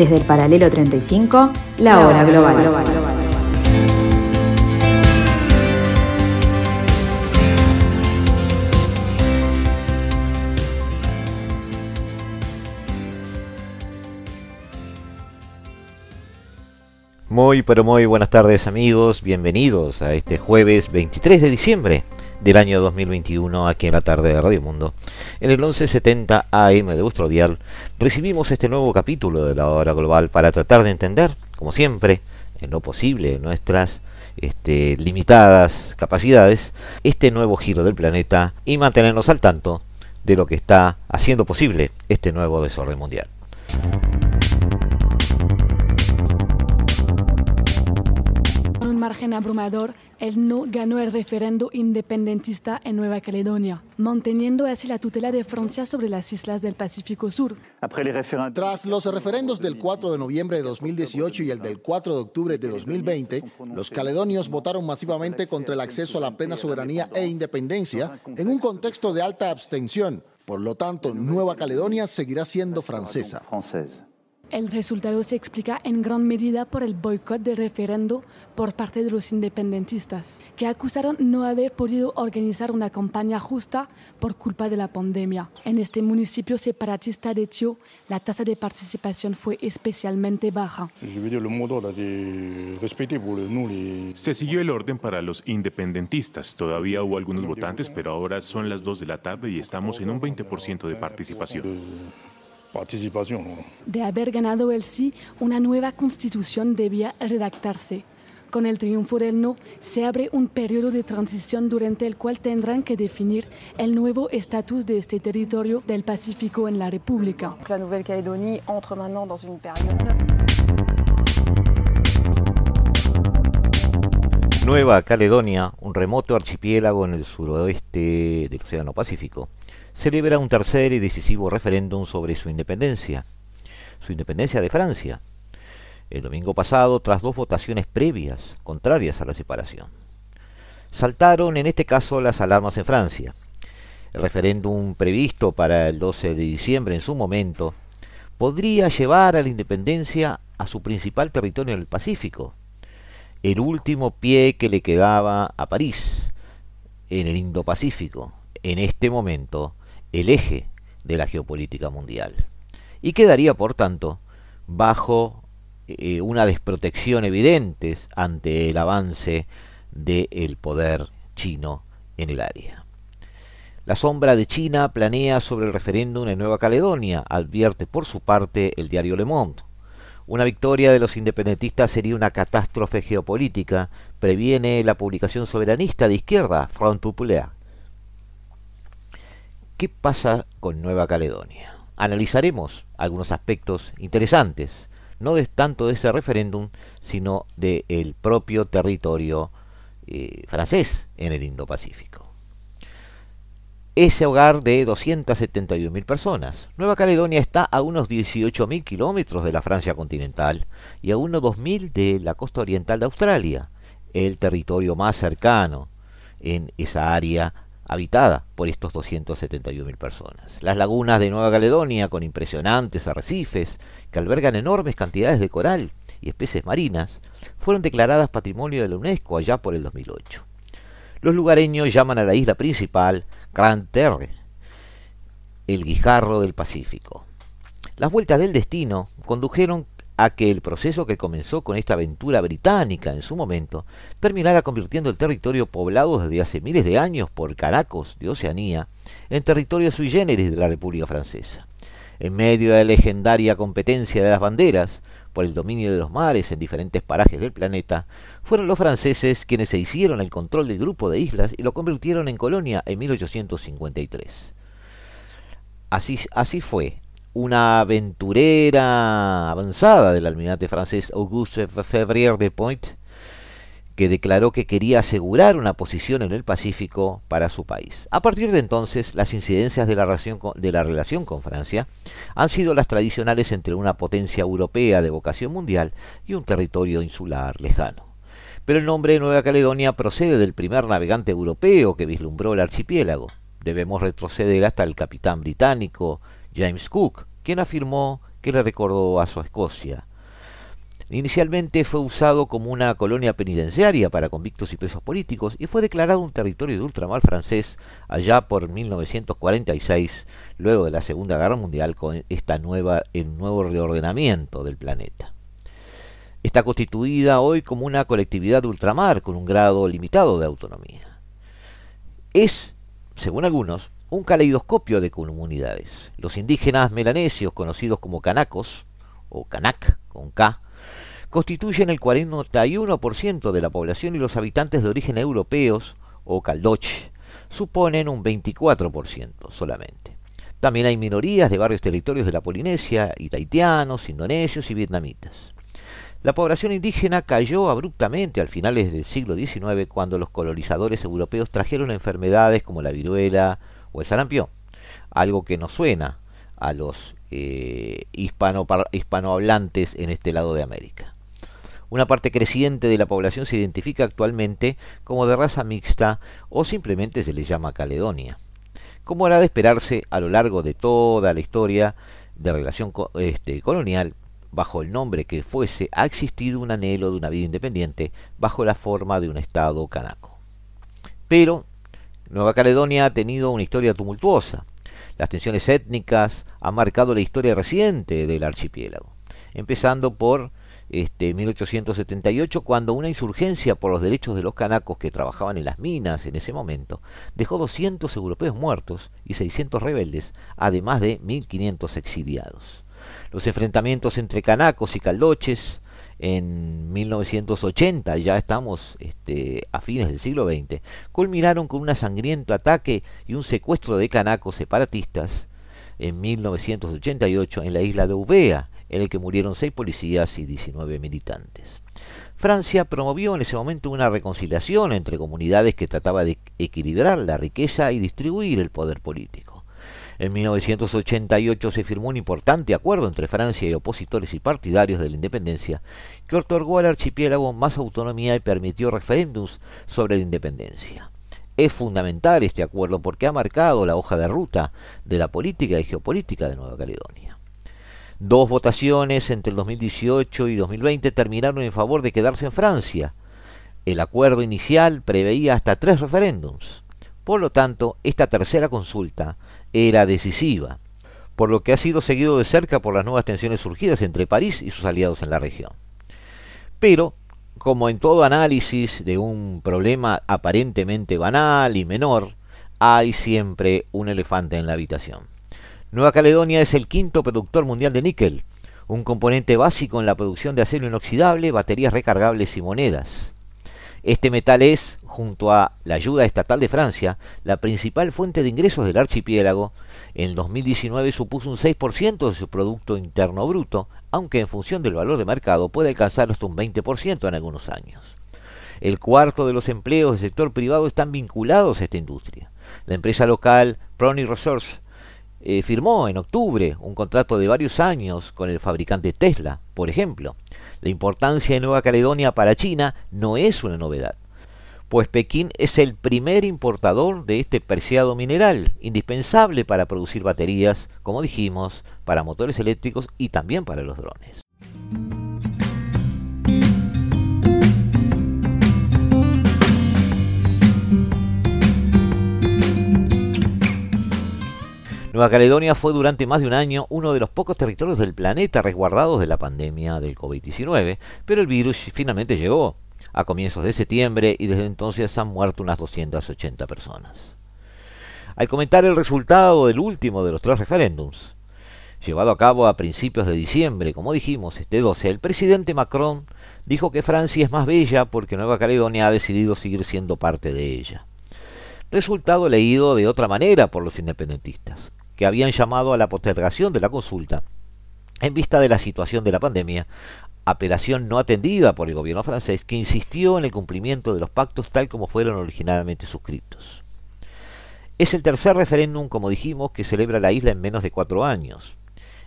Desde el paralelo 35, la, hora global. Muy pero muy buenas tardes amigos, bienvenidos a este jueves 23 de diciembre del año 2021 aquí en la tarde de Radio Mundo. En el 1170 AM de vuestro dial recibimos este nuevo capítulo de la hora global para tratar de entender, como siempre, en lo posible, nuestras este, limitadas capacidades, este nuevo giro del planeta y mantenernos al tanto de lo que está haciendo posible este nuevo desorden mundial. Margen abrumador, el no ganó el referendo independentista en Nueva Caledonia, manteniendo así la tutela de Francia sobre las islas del Pacífico Sur. Tras los referendos del 4 de noviembre de 2018 y el del 4 de octubre de 2020, los caledonios votaron masivamente contra el acceso a la plena soberanía e independencia en un contexto de alta abstención. Por lo tanto, Nueva Caledonia seguirá siendo francesa. El resultado se explica en gran medida por el boicot del referendo por parte de los independentistas, que acusaron no haber podido organizar una campaña justa por culpa de la pandemia. En este municipio separatista de Tio, la tasa de participación fue especialmente baja. Se siguió el orden para los independentistas. Todavía hubo algunos votantes, pero ahora son las 2 de la tarde y estamos en un 20% de participación participación. De haber ganado el sí, una nueva constitución debía redactarse. Con el triunfo del no, se abre un periodo de transición durante el cual tendrán que definir el nuevo estatus de este territorio del Pacífico en la República. La Nouvelle-Calédonie entre maintenant dans une période. Nueva Caledonia, un remoto archipiélago en el suroeste del Océano Pacífico, celebra un tercer y decisivo referéndum sobre su independencia, su independencia de Francia, el domingo pasado tras dos votaciones previas contrarias a la separación. Saltaron en este caso las alarmas en Francia. El referéndum previsto para el 12 de diciembre en su momento podría llevar a la independencia a su principal territorio en el Pacífico, el último pie que le quedaba a París, en el Indo-Pacífico, en este momento el eje de la geopolítica mundial y quedaría, por tanto, bajo eh, una desprotección evidente ante el avance del poder chino en el área. La sombra de China planea sobre el referéndum en Nueva Caledonia, advierte por su parte el diario Le Monde. Una victoria de los independentistas sería una catástrofe geopolítica, previene la publicación soberanista de izquierda Front Populaire. ¿Qué pasa con Nueva Caledonia? Analizaremos algunos aspectos interesantes, no de tanto de ese referéndum, sino del propio territorio eh, francés en el Indo-Pacífico. Ese hogar de 271.000 personas. Nueva Caledonia está a unos 18.000 kilómetros de la Francia continental y a unos 2.000 de la costa oriental de Australia, el territorio más cercano en esa área habitada por estos 271.000 personas. Las lagunas de Nueva Caledonia, con impresionantes arrecifes que albergan enormes cantidades de coral y especies marinas, fueron declaradas Patrimonio de la UNESCO allá por el 2008. Los lugareños llaman a la isla principal Grand Terre, el guijarro del Pacífico. Las vueltas del destino condujeron a que el proceso que comenzó con esta aventura británica en su momento terminara convirtiendo el territorio poblado desde hace miles de años por caracos de Oceanía en territorio sui generis de la República Francesa. En medio de la legendaria competencia de las banderas por el dominio de los mares en diferentes parajes del planeta, fueron los franceses quienes se hicieron el control del grupo de islas y lo convirtieron en colonia en 1853. Así, así fue una aventurera avanzada del almirante francés Auguste Février de Point, que declaró que quería asegurar una posición en el Pacífico para su país. A partir de entonces, las incidencias de la, relación con, de la relación con Francia han sido las tradicionales entre una potencia europea de vocación mundial y un territorio insular lejano. Pero el nombre de Nueva Caledonia procede del primer navegante europeo que vislumbró el archipiélago. Debemos retroceder hasta el capitán británico James Cook, quien afirmó que le recordó a su Escocia. Inicialmente fue usado como una colonia penitenciaria para convictos y presos políticos y fue declarado un territorio de ultramar francés allá por 1946, luego de la Segunda Guerra Mundial con esta nueva, el nuevo reordenamiento del planeta. Está constituida hoy como una colectividad de ultramar con un grado limitado de autonomía. Es, según algunos, un caleidoscopio de comunidades. Los indígenas melanesios, conocidos como canacos, o canac con K, constituyen el 41% de la población y los habitantes de origen europeos, o caldoche, suponen un 24% solamente. También hay minorías de varios territorios de la Polinesia, y indonesios y vietnamitas. La población indígena cayó abruptamente al finales del siglo XIX cuando los colonizadores europeos trajeron enfermedades como la viruela o el sarampión, algo que nos suena a los eh, hispano, hispanohablantes en este lado de América. Una parte creciente de la población se identifica actualmente como de raza mixta o simplemente se le llama Caledonia. Como era de esperarse a lo largo de toda la historia de relación este, colonial, bajo el nombre que fuese, ha existido un anhelo de una vida independiente bajo la forma de un Estado canaco. Pero Nueva Caledonia ha tenido una historia tumultuosa. Las tensiones étnicas han marcado la historia reciente del archipiélago, empezando por este, 1878, cuando una insurgencia por los derechos de los canacos que trabajaban en las minas en ese momento dejó 200 europeos muertos y 600 rebeldes, además de 1.500 exiliados. Los enfrentamientos entre canacos y caldoches en 1980, ya estamos este, a fines del siglo XX, culminaron con un sangriento ataque y un secuestro de canacos separatistas en 1988 en la isla de Uvea, en el que murieron seis policías y 19 militantes. Francia promovió en ese momento una reconciliación entre comunidades que trataba de equilibrar la riqueza y distribuir el poder político. En 1988 se firmó un importante acuerdo entre Francia y opositores y partidarios de la independencia que otorgó al archipiélago más autonomía y permitió referéndums sobre la independencia. Es fundamental este acuerdo porque ha marcado la hoja de ruta de la política y geopolítica de Nueva Caledonia. Dos votaciones entre el 2018 y 2020 terminaron en favor de quedarse en Francia. El acuerdo inicial preveía hasta tres referéndums. Por lo tanto, esta tercera consulta era decisiva, por lo que ha sido seguido de cerca por las nuevas tensiones surgidas entre París y sus aliados en la región. Pero, como en todo análisis de un problema aparentemente banal y menor, hay siempre un elefante en la habitación. Nueva Caledonia es el quinto productor mundial de níquel, un componente básico en la producción de acero inoxidable, baterías recargables y monedas. Este metal es, junto a la ayuda estatal de Francia, la principal fuente de ingresos del archipiélago. En 2019 supuso un 6% de su Producto Interno Bruto, aunque en función del valor de mercado puede alcanzar hasta un 20% en algunos años. El cuarto de los empleos del sector privado están vinculados a esta industria. La empresa local Prony Resource eh, firmó en octubre un contrato de varios años con el fabricante Tesla, por ejemplo. La importancia de Nueva Caledonia para China no es una novedad, pues Pekín es el primer importador de este preciado mineral, indispensable para producir baterías, como dijimos, para motores eléctricos y también para los drones. Nueva Caledonia fue durante más de un año uno de los pocos territorios del planeta resguardados de la pandemia del COVID-19, pero el virus finalmente llegó a comienzos de septiembre y desde entonces han muerto unas 280 personas. Al comentar el resultado del último de los tres referéndums, llevado a cabo a principios de diciembre, como dijimos, este 12, el presidente Macron dijo que Francia es más bella porque Nueva Caledonia ha decidido seguir siendo parte de ella. Resultado leído de otra manera por los independentistas que habían llamado a la postergación de la consulta en vista de la situación de la pandemia, apelación no atendida por el gobierno francés que insistió en el cumplimiento de los pactos tal como fueron originalmente suscritos. Es el tercer referéndum, como dijimos, que celebra la isla en menos de cuatro años.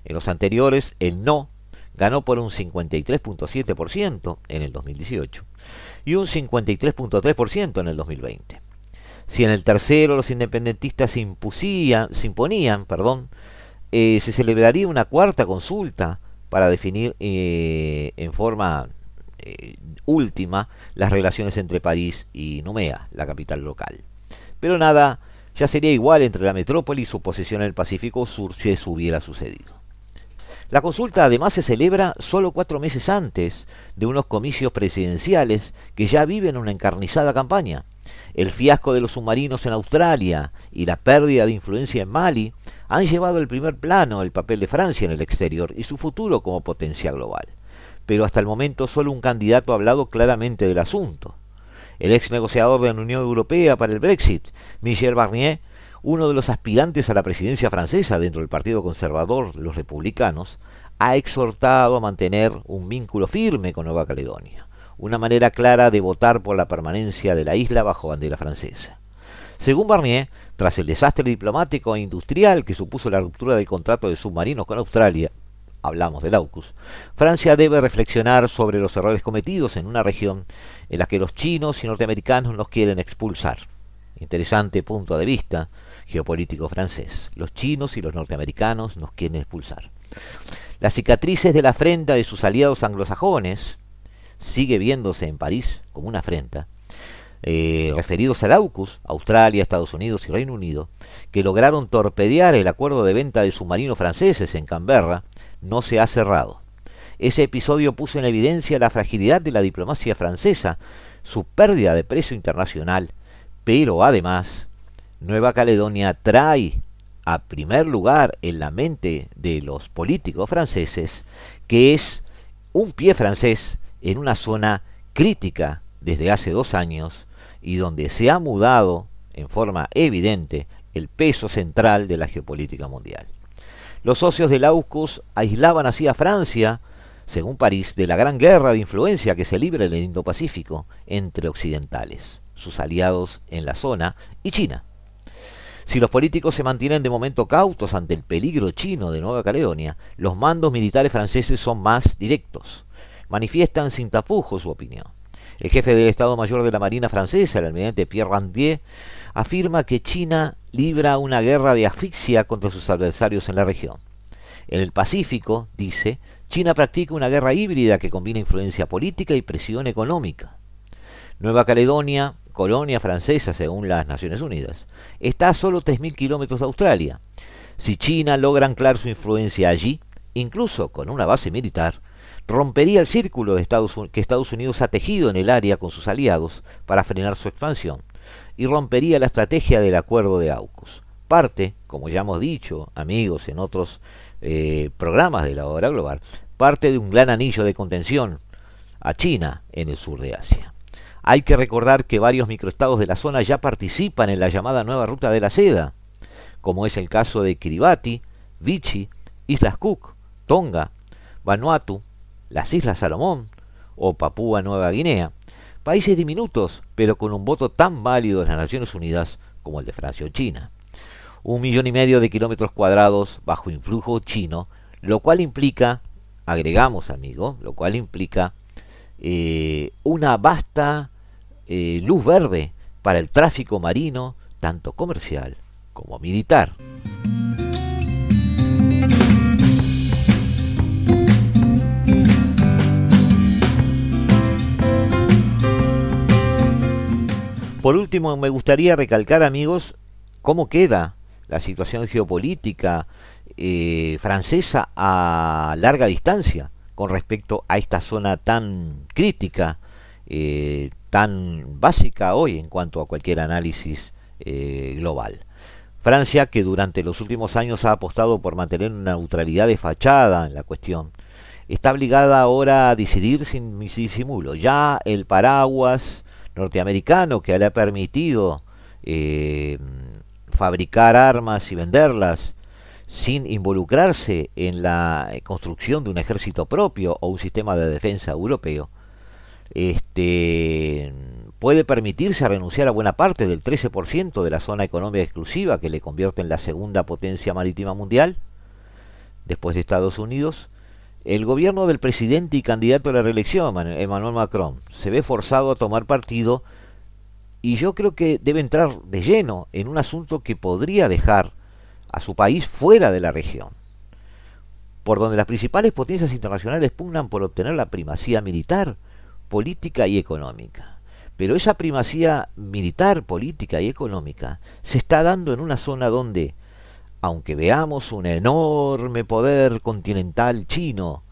En los anteriores, el no ganó por un 53.7% en el 2018 y un 53.3% en el 2020. Si en el tercero los independentistas se, impusían, se imponían perdón, eh, se celebraría una cuarta consulta para definir eh, en forma eh, última las relaciones entre París y Numea, la capital local. Pero nada, ya sería igual entre la metrópoli y su posición en el Pacífico Sur si eso hubiera sucedido. La consulta además se celebra solo cuatro meses antes de unos comicios presidenciales que ya viven una encarnizada campaña. El fiasco de los submarinos en Australia y la pérdida de influencia en Mali han llevado al primer plano el papel de Francia en el exterior y su futuro como potencia global. Pero hasta el momento solo un candidato ha hablado claramente del asunto. El ex negociador de la Unión Europea para el Brexit, Michel Barnier, uno de los aspirantes a la presidencia francesa dentro del Partido Conservador, los republicanos, ha exhortado a mantener un vínculo firme con Nueva Caledonia, una manera clara de votar por la permanencia de la isla bajo bandera francesa. Según Barnier, tras el desastre diplomático e industrial que supuso la ruptura del contrato de submarinos con Australia, hablamos del AUKUS, Francia debe reflexionar sobre los errores cometidos en una región en la que los chinos y norteamericanos nos quieren expulsar. Interesante punto de vista geopolítico francés. Los chinos y los norteamericanos nos quieren expulsar. Las cicatrices de la afrenta de sus aliados anglosajones sigue viéndose en París como una afrenta, eh, referidos al AUKUS, Australia, Estados Unidos y Reino Unido, que lograron torpedear el acuerdo de venta de submarinos franceses en Canberra, no se ha cerrado. Ese episodio puso en evidencia la fragilidad de la diplomacia francesa, su pérdida de precio internacional, pero además Nueva Caledonia trae a primer lugar en la mente de los políticos franceses que es un pie francés en una zona crítica desde hace dos años y donde se ha mudado en forma evidente el peso central de la geopolítica mundial. Los socios del AUKUS aislaban así a Francia, según París, de la gran guerra de influencia que se libra en el Indo-Pacífico entre occidentales, sus aliados en la zona, y China. Si los políticos se mantienen de momento cautos ante el peligro chino de Nueva Caledonia, los mandos militares franceses son más directos. Manifiestan sin tapujos su opinión. El jefe del Estado Mayor de la Marina francesa, el almirante Pierre Randier, afirma que China libra una guerra de asfixia contra sus adversarios en la región. En el Pacífico, dice, China practica una guerra híbrida que combina influencia política y presión económica. Nueva Caledonia, colonia francesa según las Naciones Unidas, está a solo 3.000 kilómetros de Australia. Si China logra anclar su influencia allí, incluso con una base militar, rompería el círculo de Estados, que Estados Unidos ha tejido en el área con sus aliados para frenar su expansión, y rompería la estrategia del acuerdo de AUKUS. Parte, como ya hemos dicho, amigos, en otros eh, programas de la hora global, parte de un gran anillo de contención a China en el sur de Asia. Hay que recordar que varios microestados de la zona ya participan en la llamada nueva ruta de la seda, como es el caso de Kiribati, Vichy, Islas Cook, Tonga, Vanuatu, las Islas Salomón o Papúa Nueva Guinea, países diminutos, pero con un voto tan válido en las Naciones Unidas como el de Francia o China. Un millón y medio de kilómetros cuadrados bajo influjo chino, lo cual implica, agregamos amigo, lo cual implica eh, una vasta eh, luz verde para el tráfico marino, tanto comercial como militar. Por último, me gustaría recalcar, amigos, cómo queda la situación geopolítica eh, francesa a larga distancia con respecto a esta zona tan crítica, eh, tan básica hoy en cuanto a cualquier análisis eh, global. Francia, que durante los últimos años ha apostado por mantener una neutralidad de fachada en la cuestión, está obligada ahora a decidir sin disimulo. Ya el paraguas norteamericano que le ha permitido eh, fabricar armas y venderlas sin involucrarse en la construcción de un ejército propio o un sistema de defensa europeo, este, puede permitirse renunciar a buena parte del 13% de la zona económica exclusiva que le convierte en la segunda potencia marítima mundial, después de Estados Unidos, el gobierno del presidente y candidato a la reelección, Emmanuel Macron, se ve forzado a tomar partido y yo creo que debe entrar de lleno en un asunto que podría dejar a su país fuera de la región. por donde las principales potencias internacionales pugnan por obtener la primacía militar, política y económica. Pero esa primacía militar, política y económica se está dando en una zona donde, aunque veamos un enorme poder continental chino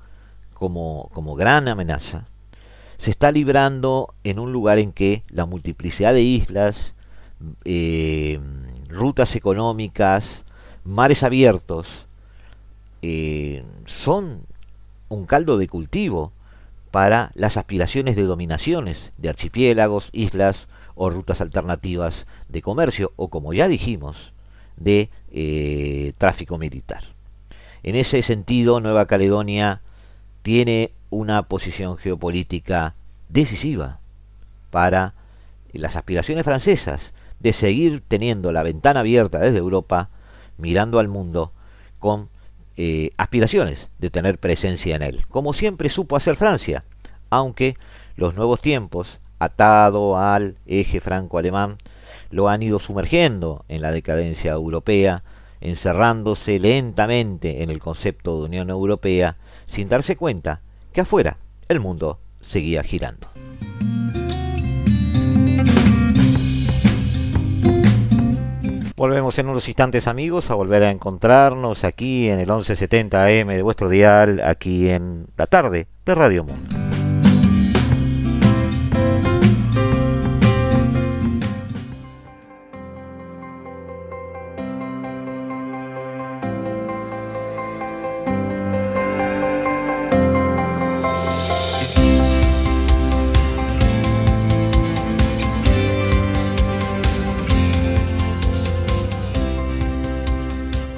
como, gran amenaza, se está librando en un lugar en que la multiplicidad de islas, eh, rutas económicas, mares abiertos, eh, son un caldo de cultivo para las aspiraciones de dominaciones de archipiélagos, islas o rutas alternativas de comercio o, como ya dijimos, de eh, tráfico militar. En ese sentido, Nueva Caledonia tiene una posición geopolítica decisiva para las aspiraciones francesas de seguir teniendo la ventana abierta desde Europa, mirando al mundo con eh, aspiraciones de tener presencia en él, como siempre supo hacer Francia, aunque los nuevos tiempos, atado al eje franco-alemán, lo han ido sumergiendo en la decadencia europea, encerrándose lentamente en el concepto de Unión Europea, sin darse cuenta que afuera el mundo seguía girando. Volvemos en unos instantes amigos a volver a encontrarnos aquí en el 1170 AM de vuestro dial, aquí en la tarde de Radio Mundo.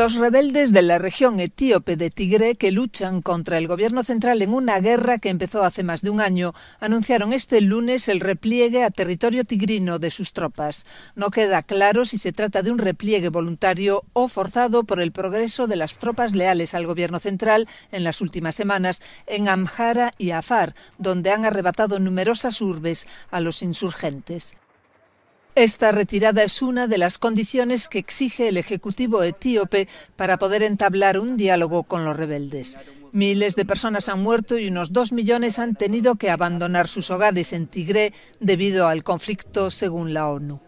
Los rebeldes de la región etíope de Tigré, que luchan contra el gobierno central en una guerra que empezó hace más de un año, anunciaron este lunes el repliegue a territorio tigrino de sus tropas. No queda claro si se trata de un repliegue voluntario o forzado por el progreso de las tropas leales al gobierno central en las últimas semanas en Amhara y Afar, donde han arrebatado numerosas urbes a los insurgentes. Esta retirada es una de las condiciones que exige el Ejecutivo etíope para poder entablar un diálogo con los rebeldes. Miles de personas han muerto y unos dos millones han tenido que abandonar sus hogares en Tigré debido al conflicto, según la ONU.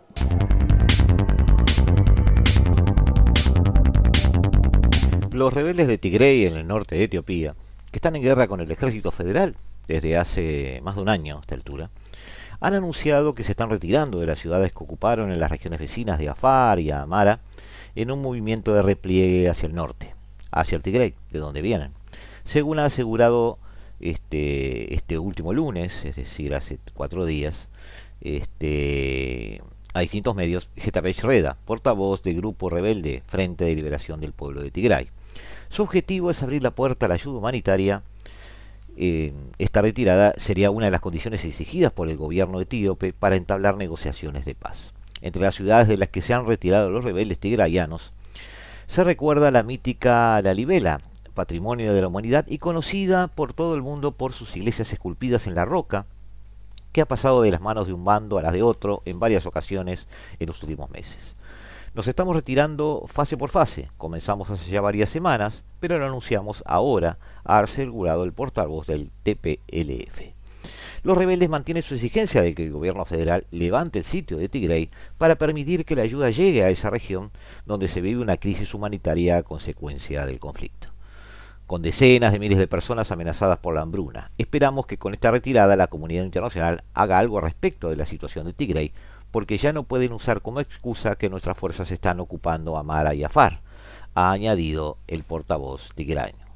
Los rebeldes de Tigré en el norte de Etiopía, que están en guerra con el ejército federal desde hace más de un año a esta altura, han anunciado que se están retirando de las ciudades que ocuparon en las regiones vecinas de Afar y Amara en un movimiento de repliegue hacia el norte, hacia el Tigray, de donde vienen. Según ha asegurado este, este último lunes, es decir, hace cuatro días, este, a distintos medios, Getafe Reda, portavoz del grupo rebelde Frente de Liberación del Pueblo de Tigray. Su objetivo es abrir la puerta a la ayuda humanitaria eh, esta retirada sería una de las condiciones exigidas por el gobierno etíope para entablar negociaciones de paz. Entre las ciudades de las que se han retirado los rebeldes tigrayanos, se recuerda la mítica Lalibela, patrimonio de la humanidad y conocida por todo el mundo por sus iglesias esculpidas en la roca, que ha pasado de las manos de un bando a las de otro en varias ocasiones en los últimos meses. Nos estamos retirando fase por fase. Comenzamos hace ya varias semanas, pero lo anunciamos ahora, ha asegurado el portavoz del TPLF. Los rebeldes mantienen su exigencia de que el gobierno federal levante el sitio de Tigray para permitir que la ayuda llegue a esa región donde se vive una crisis humanitaria a consecuencia del conflicto. Con decenas de miles de personas amenazadas por la hambruna, esperamos que con esta retirada la comunidad internacional haga algo respecto de la situación de Tigray porque ya no pueden usar como excusa que nuestras fuerzas están ocupando Amara y Afar, ha añadido el portavoz tigraño.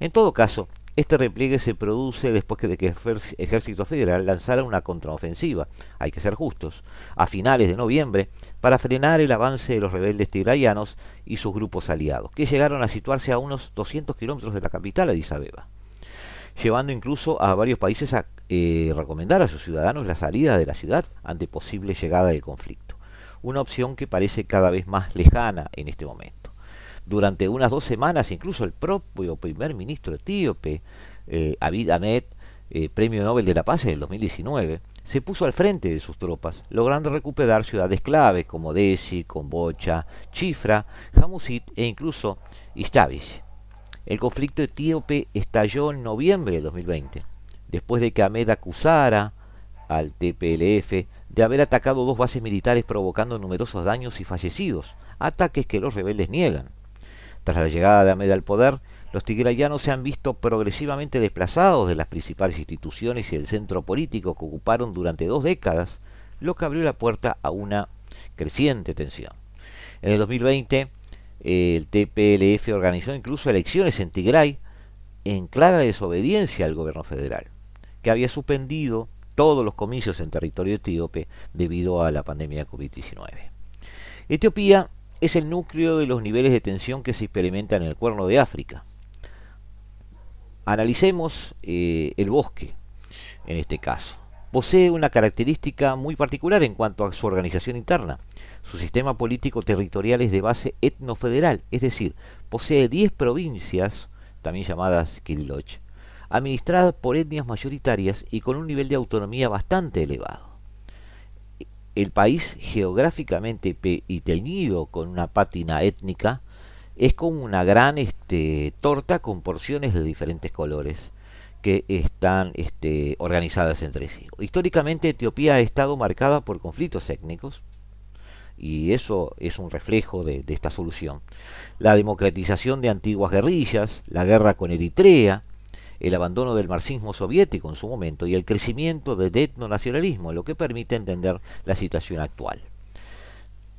En todo caso, este repliegue se produce después de que el Ejército Federal lanzara una contraofensiva, hay que ser justos, a finales de noviembre para frenar el avance de los rebeldes tigrayanos y sus grupos aliados, que llegaron a situarse a unos 200 kilómetros de la capital, Addis Abeba, llevando incluso a varios países a eh, recomendar a sus ciudadanos la salida de la ciudad ante posible llegada del conflicto, una opción que parece cada vez más lejana en este momento. Durante unas dos semanas, incluso el propio primer ministro etíope, eh, Abiy Ahmed, eh, Premio Nobel de la Paz en el 2019, se puso al frente de sus tropas, logrando recuperar ciudades claves como Desi, Kombocha, Chifra, Hamusit e incluso Istavish. El conflicto etíope estalló en noviembre de 2020 después de que Ahmed acusara al TPLF de haber atacado dos bases militares provocando numerosos daños y fallecidos, ataques que los rebeldes niegan. Tras la llegada de Ahmed al poder, los tigrayanos se han visto progresivamente desplazados de las principales instituciones y el centro político que ocuparon durante dos décadas, lo que abrió la puerta a una creciente tensión. En el 2020, el TPLF organizó incluso elecciones en Tigray en clara desobediencia al gobierno federal que había suspendido todos los comicios en territorio etíope debido a la pandemia de COVID-19. Etiopía es el núcleo de los niveles de tensión que se experimentan en el cuerno de África. Analicemos eh, el bosque en este caso. Posee una característica muy particular en cuanto a su organización interna. Su sistema político territorial es de base etnofederal, es decir, posee 10 provincias, también llamadas Kiriloch, administrada por etnias mayoritarias y con un nivel de autonomía bastante elevado. El país geográficamente y teñido con una pátina étnica es como una gran este, torta con porciones de diferentes colores que están este, organizadas entre sí. Históricamente Etiopía ha estado marcada por conflictos étnicos y eso es un reflejo de esta solución. La democratización de antiguas guerrillas, la guerra con Eritrea, el abandono del marxismo soviético en su momento y el crecimiento del etnonacionalismo, lo que permite entender la situación actual.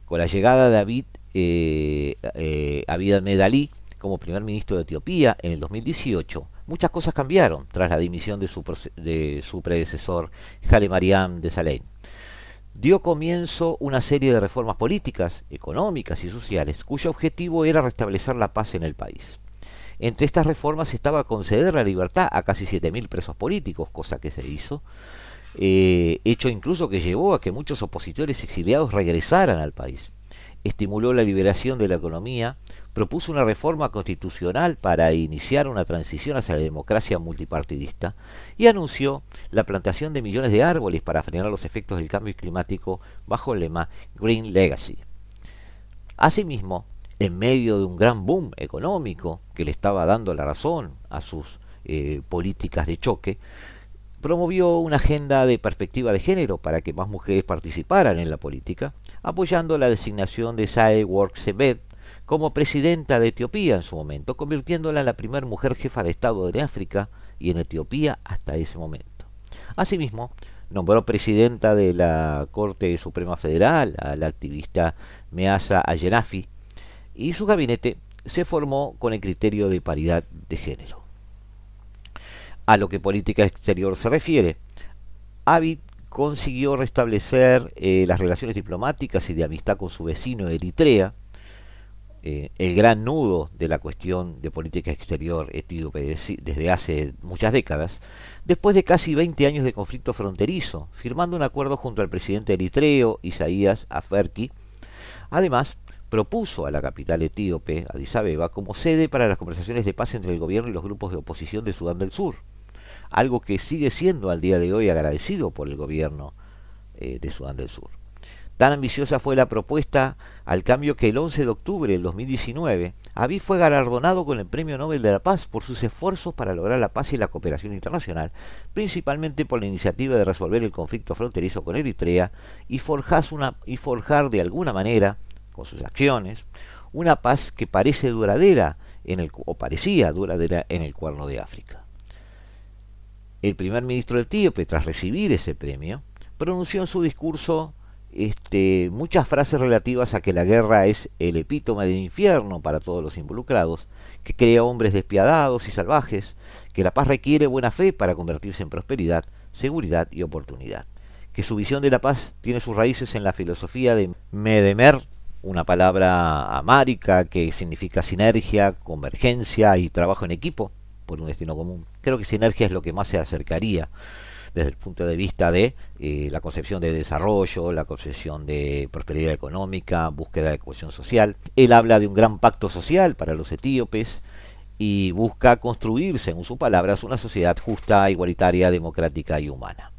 Con la llegada de David, eh, eh, Ahmed Ali como primer ministro de Etiopía en el 2018, muchas cosas cambiaron tras la dimisión de su, de su predecesor, Jale Mariam de Saleh. Dio comienzo una serie de reformas políticas, económicas y sociales, cuyo objetivo era restablecer la paz en el país. Entre estas reformas estaba conceder la libertad a casi 7.000 presos políticos, cosa que se hizo, eh, hecho incluso que llevó a que muchos opositores exiliados regresaran al país. Estimuló la liberación de la economía, propuso una reforma constitucional para iniciar una transición hacia la democracia multipartidista y anunció la plantación de millones de árboles para frenar los efectos del cambio climático bajo el lema Green Legacy. Asimismo, en medio de un gran boom económico que le estaba dando la razón a sus eh, políticas de choque, promovió una agenda de perspectiva de género para que más mujeres participaran en la política, apoyando la designación de Sae Work Sebet como presidenta de Etiopía en su momento, convirtiéndola en la primera mujer jefa de Estado de África y en Etiopía hasta ese momento. Asimismo, nombró presidenta de la Corte Suprema Federal a la activista Measa Ayenafi, y su gabinete se formó con el criterio de paridad de género. A lo que política exterior se refiere, Abiy consiguió restablecer eh, las relaciones diplomáticas y de amistad con su vecino Eritrea, eh, el gran nudo de la cuestión de política exterior etíope desde hace muchas décadas, después de casi 20 años de conflicto fronterizo, firmando un acuerdo junto al presidente eritreo Isaías Afwerki. Además, propuso a la capital etíope, Addis Abeba, como sede para las conversaciones de paz entre el gobierno y los grupos de oposición de Sudán del Sur, algo que sigue siendo al día de hoy agradecido por el gobierno eh, de Sudán del Sur. Tan ambiciosa fue la propuesta al cambio que el 11 de octubre del 2019, Abiy fue galardonado con el Premio Nobel de la Paz por sus esfuerzos para lograr la paz y la cooperación internacional, principalmente por la iniciativa de resolver el conflicto fronterizo con Eritrea y y forjar de alguna manera sus acciones, una paz que parece duradera en el, o parecía duradera en el cuerno de África. El primer ministro etíope, tras recibir ese premio, pronunció en su discurso este, muchas frases relativas a que la guerra es el epítome del infierno para todos los involucrados, que crea hombres despiadados y salvajes, que la paz requiere buena fe para convertirse en prosperidad, seguridad y oportunidad, que su visión de la paz tiene sus raíces en la filosofía de Medemer una palabra amárica que significa sinergia, convergencia y trabajo en equipo por un destino común. Creo que sinergia es lo que más se acercaría desde el punto de vista de eh, la concepción de desarrollo, la concepción de prosperidad económica, búsqueda de cohesión social. Él habla de un gran pacto social para los etíopes y busca construir, según sus palabras, una sociedad justa, igualitaria, democrática y humana.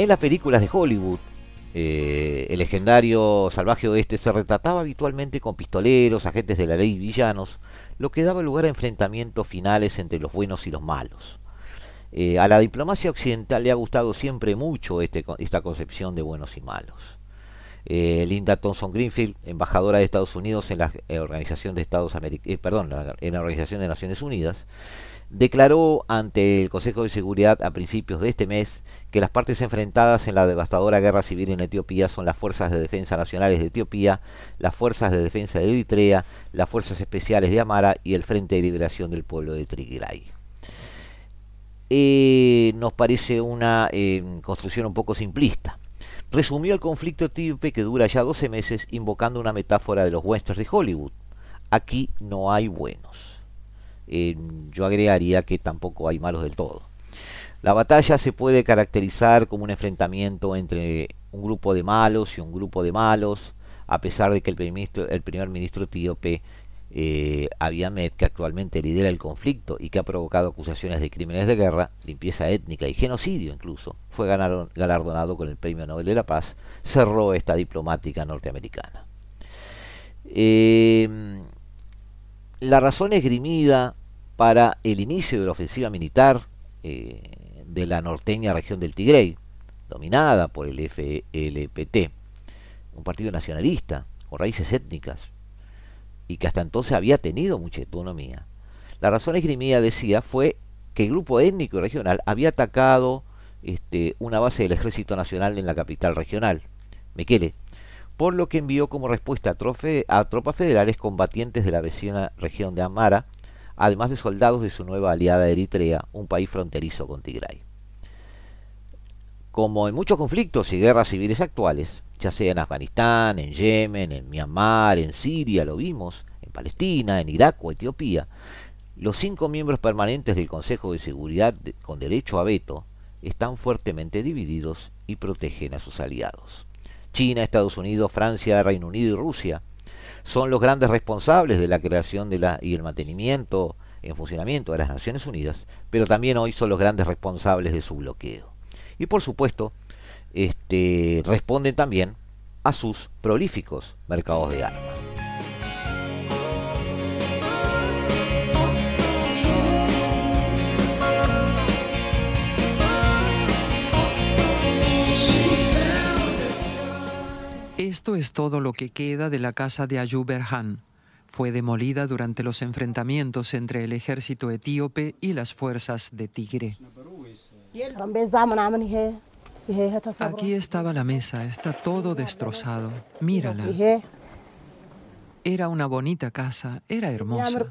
En las películas de Hollywood, eh, el legendario salvaje oeste se retrataba habitualmente con pistoleros, agentes de la ley y villanos, lo que daba lugar a enfrentamientos finales entre los buenos y los malos. Eh, a la diplomacia occidental le ha gustado siempre mucho este, esta concepción de buenos y malos. Eh, Linda Thompson Greenfield, embajadora de Estados Unidos en la Organización de Estados perdón, en la Organización de Naciones Unidas, declaró ante el Consejo de Seguridad a principios de este mes que las partes enfrentadas en la devastadora guerra civil en Etiopía son las Fuerzas de Defensa Nacionales de Etiopía, las Fuerzas de Defensa de Eritrea, las Fuerzas Especiales de Amara y el Frente de Liberación del Pueblo de Tigray. Eh, nos parece una eh, construcción un poco simplista. Resumió el conflicto etíope que dura ya 12 meses invocando una metáfora de los westerns de Hollywood. Aquí no hay buenos eh, yo agregaría que tampoco hay malos del todo. La batalla se puede caracterizar como un enfrentamiento entre un grupo de malos y un grupo de malos, a pesar de que el primer ministro, el primer ministro etíope eh, que actualmente lidera el conflicto y que ha provocado acusaciones de crímenes de guerra, limpieza étnica y genocidio incluso, fue galardonado con el Premio Nobel de la Paz, cerró esta diplomática norteamericana. Eh, la razón esgrimida para el inicio de la ofensiva militar eh, de la norteña región del Tigray, dominada por el FLPT, un partido nacionalista con raíces étnicas y que hasta entonces había tenido mucha autonomía. La razón esgrimida, decía, fue que el grupo étnico regional había atacado este, una base del Ejército Nacional en la capital regional, Mekele, por lo que envió como respuesta a, a tropas federales combatientes de la vecina región de Amara, además de soldados de su nueva aliada Eritrea, un país fronterizo con Tigray. Como en muchos conflictos y guerras civiles actuales, ya sea en Afganistán, en Yemen, en Myanmar, en Siria, lo vimos, en Palestina, en Irak o Etiopía, los cinco miembros permanentes del Consejo de Seguridad con derecho a veto están fuertemente divididos y protegen a sus aliados. China, Estados Unidos, Francia, Reino Unido y Rusia son los grandes responsables de la creación y el mantenimiento en funcionamiento de las Naciones Unidas, pero también hoy son los grandes responsables de su bloqueo. Y por supuesto, este, responden también a sus prolíficos mercados de armas. Esto es todo lo que queda de la casa de Ayub Erhan. Fue demolida durante los enfrentamientos entre el ejército etíope y las fuerzas de Tigre. Aquí estaba la mesa, está todo destrozado. Mírala. Era una bonita casa, era hermosa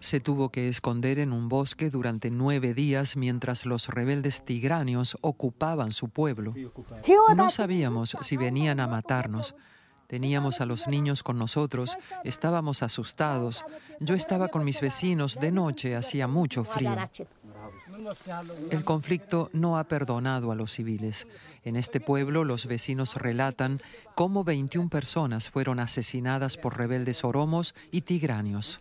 se tuvo que esconder en un bosque durante nueve días mientras los rebeldes tigranios ocupaban su pueblo. No sabíamos si venían a matarnos. Teníamos a los niños con nosotros, estábamos asustados. Yo estaba con mis vecinos de noche, hacía mucho frío. El conflicto no ha perdonado a los civiles. En este pueblo los vecinos relatan cómo 21 personas fueron asesinadas por rebeldes oromos y tigranios.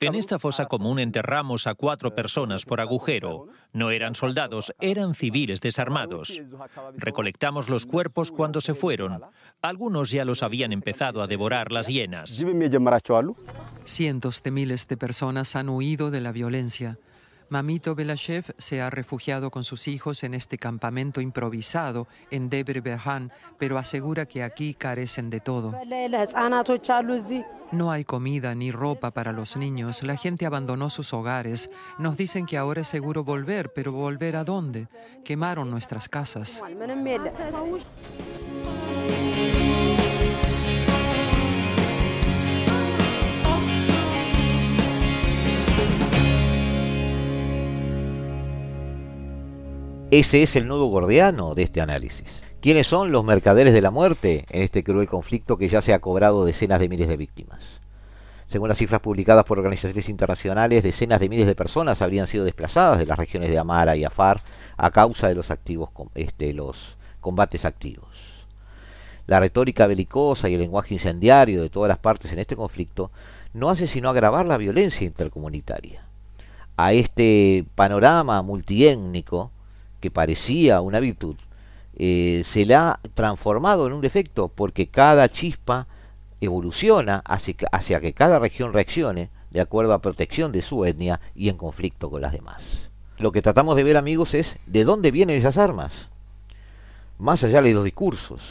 En esta fosa común enterramos a cuatro personas por agujero. No eran soldados, eran civiles desarmados. Recolectamos los cuerpos cuando se fueron. Algunos ya los habían empezado a devorar las hienas. Cientos de miles de personas han huido de la violencia. Mamito Belashev se ha refugiado con sus hijos en este campamento improvisado en Debre Berhan, pero asegura que aquí carecen de todo. No hay comida ni ropa para los niños, la gente abandonó sus hogares. Nos dicen que ahora es seguro volver, pero ¿volver a dónde? Quemaron nuestras casas. Ese es el nudo gordiano de este análisis. ¿Quiénes son los mercaderes de la muerte en este cruel conflicto que ya se ha cobrado decenas de miles de víctimas? Según las cifras publicadas por organizaciones internacionales, decenas de miles de personas habrían sido desplazadas de las regiones de Amara y Afar a causa de los, activos, este, los combates activos. La retórica belicosa y el lenguaje incendiario de todas las partes en este conflicto no hace sino agravar la violencia intercomunitaria. A este panorama multiétnico que parecía una virtud, eh, se la ha transformado en un defecto porque cada chispa evoluciona hacia hacia que cada región reaccione de acuerdo a protección de su etnia y en conflicto con las demás. Lo que tratamos de ver amigos es de dónde vienen esas armas, más allá de los discursos.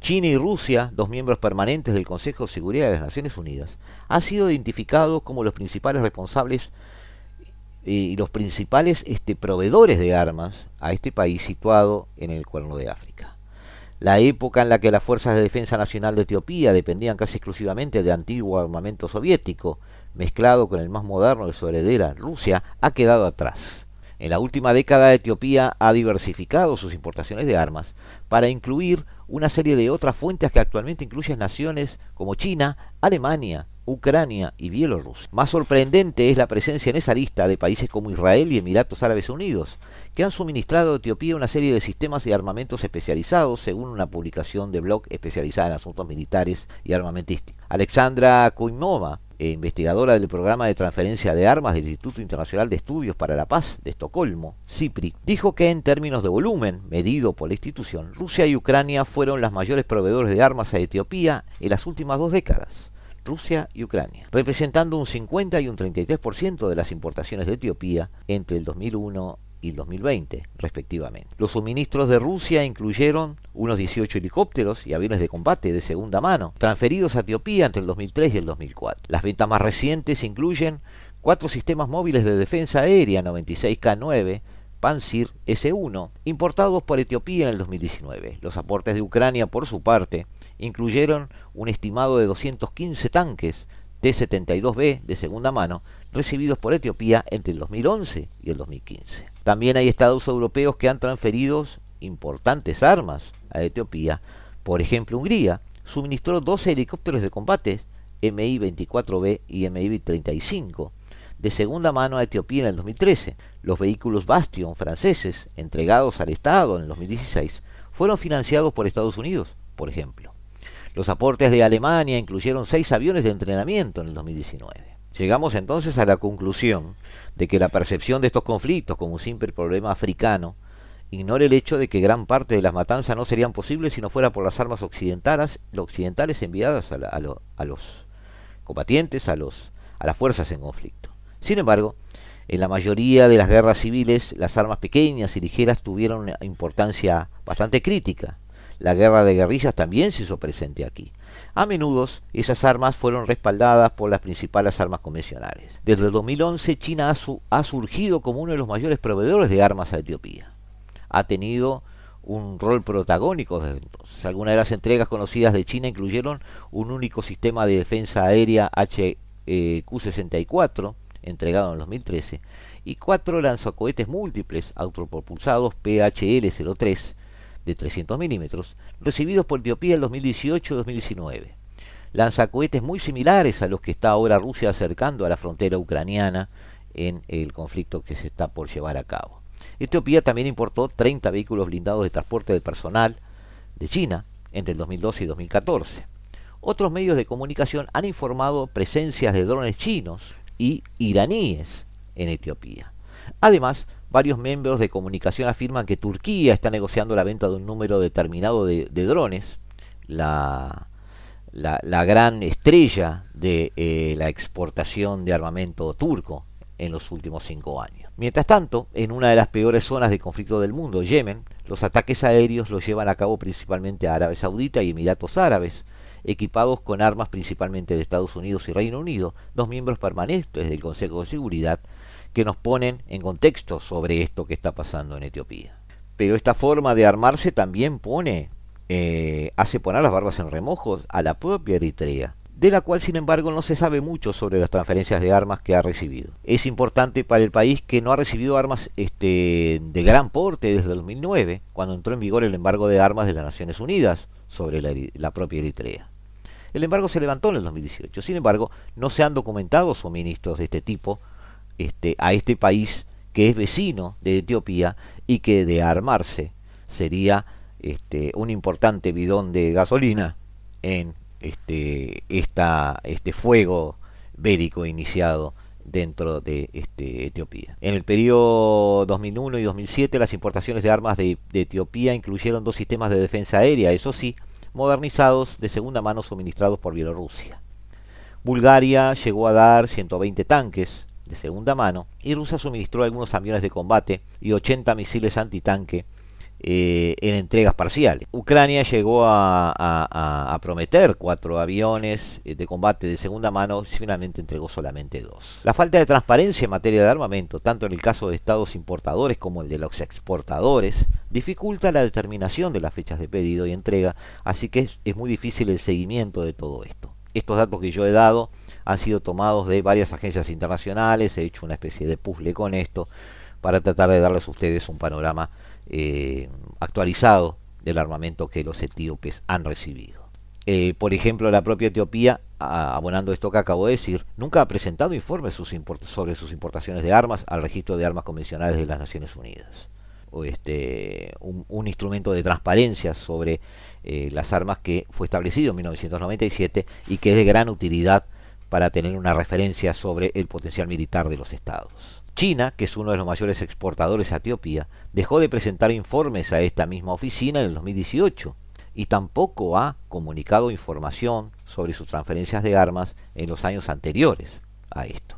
China y Rusia, dos miembros permanentes del Consejo de Seguridad de las Naciones Unidas, han sido identificados como los principales responsables y los principales este, proveedores de armas a este país situado en el cuerno de África. La época en la que las fuerzas de defensa nacional de Etiopía dependían casi exclusivamente de antiguo armamento soviético, mezclado con el más moderno de su heredera, Rusia, ha quedado atrás. En la última década Etiopía ha diversificado sus importaciones de armas para incluir una serie de otras fuentes que actualmente incluyen naciones como China, Alemania, Ucrania y Bielorrusia. Más sorprendente es la presencia en esa lista de países como Israel y Emiratos Árabes Unidos, que han suministrado a Etiopía una serie de sistemas y armamentos especializados, según una publicación de blog especializada en asuntos militares y armamentísticos. Alexandra Kuimova, eh, investigadora del programa de transferencia de armas del Instituto Internacional de Estudios para la Paz de Estocolmo, CIPRI, dijo que en términos de volumen, medido por la institución, Rusia y Ucrania fueron las mayores proveedores de armas a Etiopía en las últimas dos décadas. Rusia y Ucrania, representando un 50 y un 33% de las importaciones de Etiopía entre el 2001 y el 2020, respectivamente. Los suministros de Rusia incluyeron unos 18 helicópteros y aviones de combate de segunda mano, transferidos a Etiopía entre el 2003 y el 2004. Las ventas más recientes incluyen cuatro sistemas móviles de defensa aérea 96K9, Pansir S1, importados por Etiopía en el 2019. Los aportes de Ucrania, por su parte, incluyeron un estimado de 215 tanques T-72B de segunda mano recibidos por Etiopía entre el 2011 y el 2015. También hay estados europeos que han transferido importantes armas a Etiopía. Por ejemplo, Hungría suministró 12 helicópteros de combate MI-24B y MI-35 de segunda mano a Etiopía en el 2013. Los vehículos Bastion franceses, entregados al Estado en el 2016, fueron financiados por Estados Unidos, por ejemplo. Los aportes de Alemania incluyeron seis aviones de entrenamiento en el 2019. Llegamos entonces a la conclusión de que la percepción de estos conflictos como un simple problema africano ignora el hecho de que gran parte de las matanzas no serían posibles si no fuera por las armas occidentales, occidentales enviadas a, a, los combatientes, a, los, a las fuerzas en conflicto. Sin embargo, en la mayoría de las guerras civiles, las armas pequeñas y ligeras tuvieron una importancia bastante crítica la guerra de guerrillas también se hizo presente aquí. A menudo esas armas fueron respaldadas por las principales armas convencionales. Desde el 2011 China ha, surgido como uno de los mayores proveedores de armas a Etiopía. Ha tenido un rol protagónico desde entonces. Algunas de las entregas conocidas de China incluyeron un único sistema de defensa aérea HQ-64, entregado en 2013, y cuatro lanzacohetes múltiples autopropulsados PHL-03, de 300 milímetros, recibidos por Etiopía en 2018-2019. Lanzacohetes muy similares a los que está ahora Rusia acercando a la frontera ucraniana en el conflicto que se está por llevar a cabo. Etiopía también importó 30 vehículos blindados de transporte de personal de China entre el 2012 y 2014. Otros medios de comunicación han informado presencias de drones chinos y iraníes en Etiopía. Además, Varios miembros de comunicación afirman que Turquía está negociando la venta de un número determinado de, drones, la, la, gran estrella de eh, la exportación de armamento turco en los últimos cinco años. Mientras tanto, en una de las peores zonas de conflicto del mundo, Yemen, los ataques aéreos los llevan a cabo principalmente a Arabia Saudita y Emiratos Árabes, equipados con armas principalmente de Estados Unidos y Reino Unido, dos miembros permanentes del Consejo de Seguridad, que nos ponen en contexto sobre esto que está pasando en Etiopía. Pero esta forma de armarse también pone, eh, hace poner las barbas en remojo a la propia Eritrea, de la cual sin embargo no se sabe mucho sobre las transferencias de armas que ha recibido. Es importante para el país que no ha recibido armas este, de gran porte desde el 2009, cuando entró en vigor el embargo de armas de las Naciones Unidas sobre la, propia Eritrea. El embargo se levantó en el 2018, sin embargo no se han documentado suministros de este tipo este, a este país que es vecino de Etiopía y que de armarse sería este, un importante bidón de gasolina en este, este fuego bélico iniciado dentro de este, Etiopía. En el periodo 2001 y 2007 las importaciones de armas de, de, Etiopía incluyeron dos sistemas de defensa aérea, eso sí, modernizados de segunda mano suministrados por Bielorrusia. Bulgaria llegó a dar 120 tanques de segunda mano y Rusia suministró algunos aviones de combate y 80 misiles antitanque eh, en entregas parciales. Ucrania llegó a, prometer cuatro aviones eh, de combate de segunda mano y finalmente entregó solamente dos. La falta de transparencia en materia de armamento, tanto en el caso de estados importadores como el de los exportadores, dificulta la determinación de las fechas de pedido y entrega, así que es muy difícil el seguimiento de todo esto. Estos datos que yo he dado han sido tomados de varias agencias internacionales, he hecho una especie de puzzle con esto para tratar de darles a ustedes un panorama eh, actualizado del armamento que los etíopes han recibido. Eh, por ejemplo, la propia Etiopía, abonando esto que acabo de decir, nunca ha presentado informes sobre sus importaciones de armas al registro de armas convencionales de las Naciones Unidas. O este, un, instrumento de transparencia sobre eh, las armas que fue establecido en 1997 y que es de gran utilidad para tener una referencia sobre el potencial militar de los estados. China, que es uno de los mayores exportadores a Etiopía, dejó de presentar informes a esta misma oficina en el 2018 y tampoco ha comunicado información sobre sus transferencias de armas en los años anteriores a esto.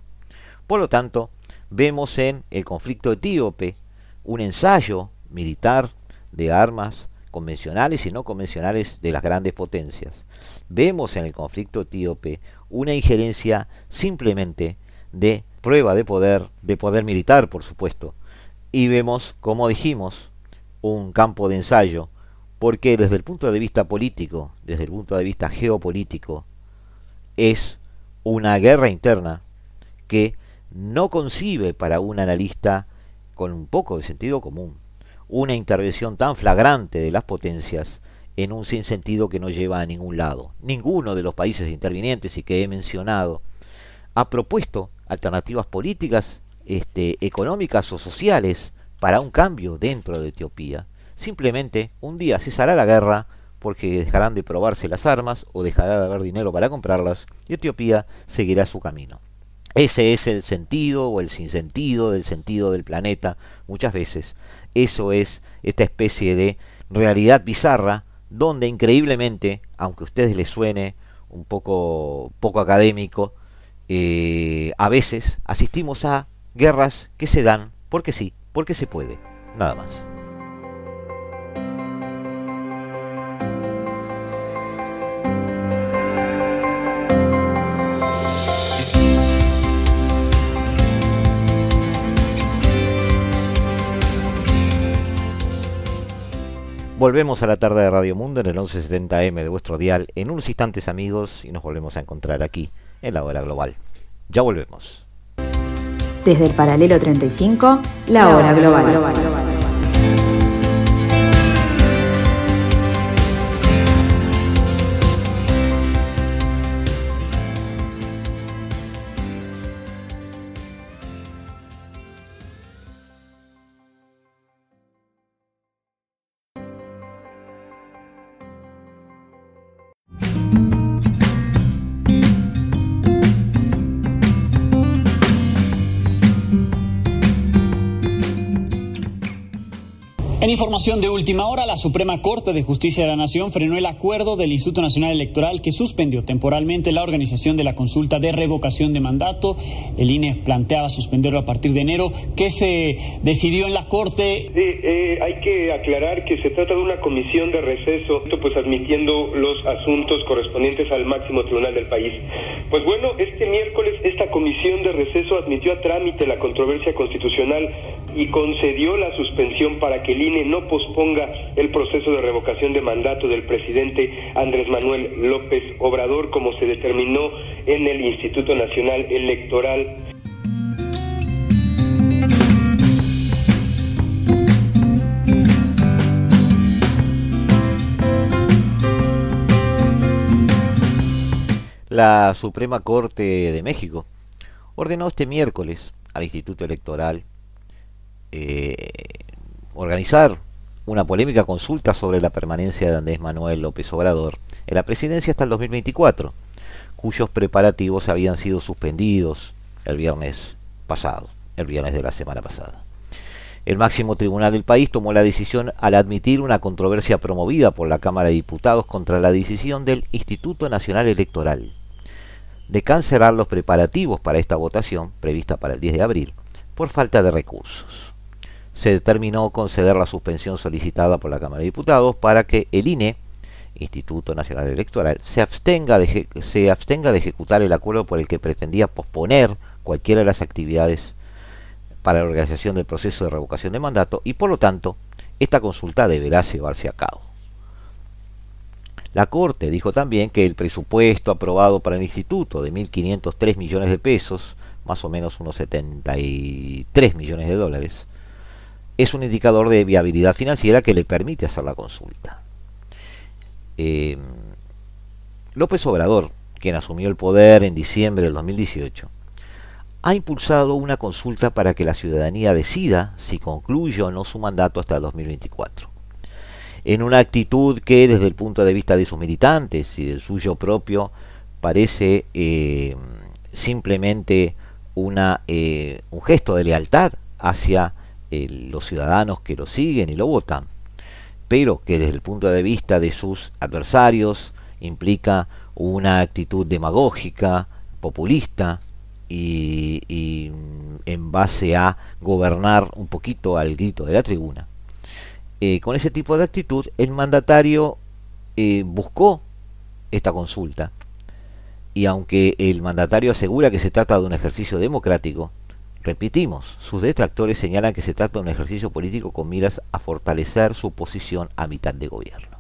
Por lo tanto, vemos en el conflicto etíope un ensayo militar de armas convencionales y no convencionales de las grandes potencias. Vemos en el conflicto etíope una injerencia simplemente de prueba de poder, de poder militar, por supuesto. Y vemos, como dijimos, un campo de ensayo, porque desde el punto de vista político, desde el punto de vista geopolítico, es una guerra interna que no concibe para un analista con un poco de sentido común una intervención tan flagrante de las potencias en un sinsentido que no lleva a ningún lado. Ninguno de los países intervinientes y que he mencionado ha propuesto alternativas políticas, este, económicas o sociales para un cambio dentro de Etiopía. Simplemente un día cesará la guerra porque dejarán de probarse las armas o dejará de haber dinero para comprarlas y Etiopía seguirá su camino. Ese es el sentido o el sinsentido del sentido del planeta muchas veces. Eso es esta especie de realidad bizarra donde increíblemente, aunque a ustedes les suene un poco, poco académico, eh, a veces asistimos a guerras que se dan porque sí, porque se puede, nada más. Volvemos a la tarde de Radio Mundo en el 1170M de vuestro dial en unos instantes amigos y nos volvemos a encontrar aquí en la hora global. Ya volvemos. Desde el paralelo 35, la hora global. En información de última hora, la Suprema Corte de Justicia de la Nación frenó el acuerdo del Instituto Nacional Electoral que suspendió temporalmente la organización de la consulta de revocación de mandato. El INE planteaba suspenderlo a partir de enero. ¿Qué se decidió en la Corte? Eh, hay que aclarar que se trata de una comisión de receso, pues admitiendo los asuntos correspondientes al máximo tribunal del país. Pues bueno, este miércoles esta comisión de receso admitió a trámite la controversia constitucional y concedió la suspensión para que el INE no posponga el proceso de revocación de mandato del presidente Andrés Manuel López Obrador como se determinó en el Instituto Nacional Electoral. La Suprema Corte de México ordenó este miércoles al Instituto Electoral eh, organizar una polémica consulta sobre la permanencia de Andrés Manuel López Obrador en la presidencia hasta el 2024, cuyos preparativos habían sido suspendidos el viernes pasado, el viernes de la semana pasada. El máximo tribunal del país tomó la decisión al admitir una controversia promovida por la Cámara de Diputados contra la decisión del Instituto Nacional Electoral de cancelar los preparativos para esta votación prevista para el 10 de abril por falta de recursos se determinó conceder la suspensión solicitada por la Cámara de Diputados para que el INE, Instituto Nacional Electoral, se abstenga de, se abstenga de ejecutar el acuerdo por el que pretendía posponer cualquiera de las actividades para la organización del proceso de revocación de mandato y por lo tanto esta consulta deberá llevarse a cabo. La Corte dijo también que el presupuesto aprobado para el instituto de 1.503 millones de pesos, más o menos unos 73 millones de dólares, es un indicador de viabilidad financiera que le permite hacer la consulta. Eh, López Obrador, quien asumió el poder en diciembre del 2018, ha impulsado una consulta para que la ciudadanía decida si concluye o no su mandato hasta el 2024. En una actitud que desde el punto de vista de sus militantes y del suyo propio parece eh, simplemente una, eh, un gesto de lealtad hacia los ciudadanos que lo siguen y lo votan, pero que desde el punto de vista de sus adversarios implica una actitud demagógica, populista y, mm, en base a gobernar un poquito al grito de la tribuna. Eh, con ese tipo de actitud, el mandatario eh, buscó esta consulta y aunque el mandatario asegura que se trata de un ejercicio democrático, Repetimos, sus detractores señalan que se trata de un ejercicio político con miras a fortalecer su posición a mitad de gobierno.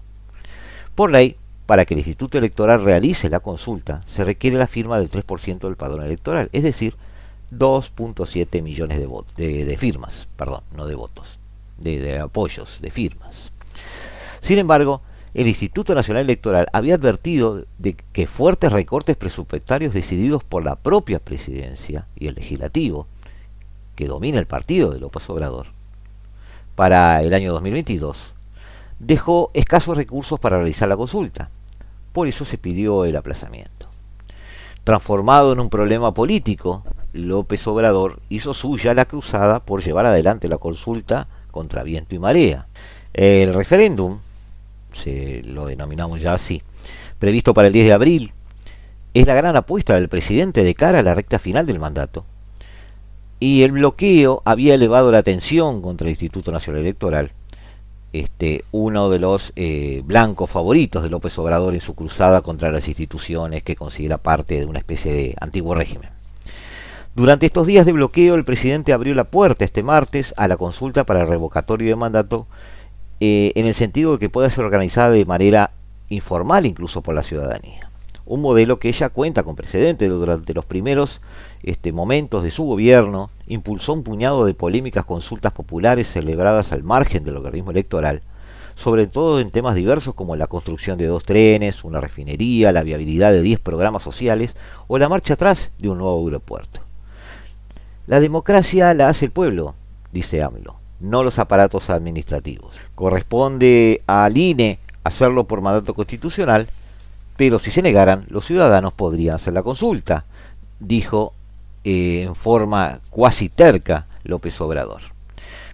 Por ley, para que el Instituto Electoral realice la consulta, se requiere la firma del 3% del padrón electoral, es decir, 2.7 millones de, de, firmas, perdón, no de votos, de, de apoyos, de firmas. Sin embargo, el Instituto Nacional Electoral había advertido de que fuertes recortes presupuestarios decididos por la propia presidencia y el legislativo que domina el partido de López Obrador, para el año 2022, dejó escasos recursos para realizar la consulta. Por eso se pidió el aplazamiento. Transformado en un problema político, López Obrador hizo suya la cruzada por llevar adelante la consulta contra viento y marea. El referéndum, se lo denominamos ya así, previsto para el 10 de abril, es la gran apuesta del presidente de cara a la recta final del mandato y el bloqueo había elevado la tensión contra el Instituto Nacional Electoral, este, uno de los eh, blancos favoritos de López Obrador en su cruzada contra las instituciones que considera parte de una especie de antiguo régimen. Durante estos días de bloqueo, el presidente abrió la puerta este martes a la consulta para el revocatorio de mandato eh, en el sentido de que pueda ser organizada de manera informal incluso por la ciudadanía. Un modelo que ya cuenta con precedentes durante los primeros este, momentos de su gobierno, impulsó un puñado de polémicas consultas populares celebradas al margen del organismo electoral, sobre todo en temas diversos como la construcción de dos trenes, una refinería, la viabilidad de 10 programas sociales o la marcha atrás de un nuevo aeropuerto. La democracia la hace el pueblo, dice AMLO, no los aparatos administrativos. Corresponde al INE hacerlo por mandato constitucional, pero si se negaran, los ciudadanos podrían hacer la consulta, dijo eh, en forma cuasi terca López Obrador.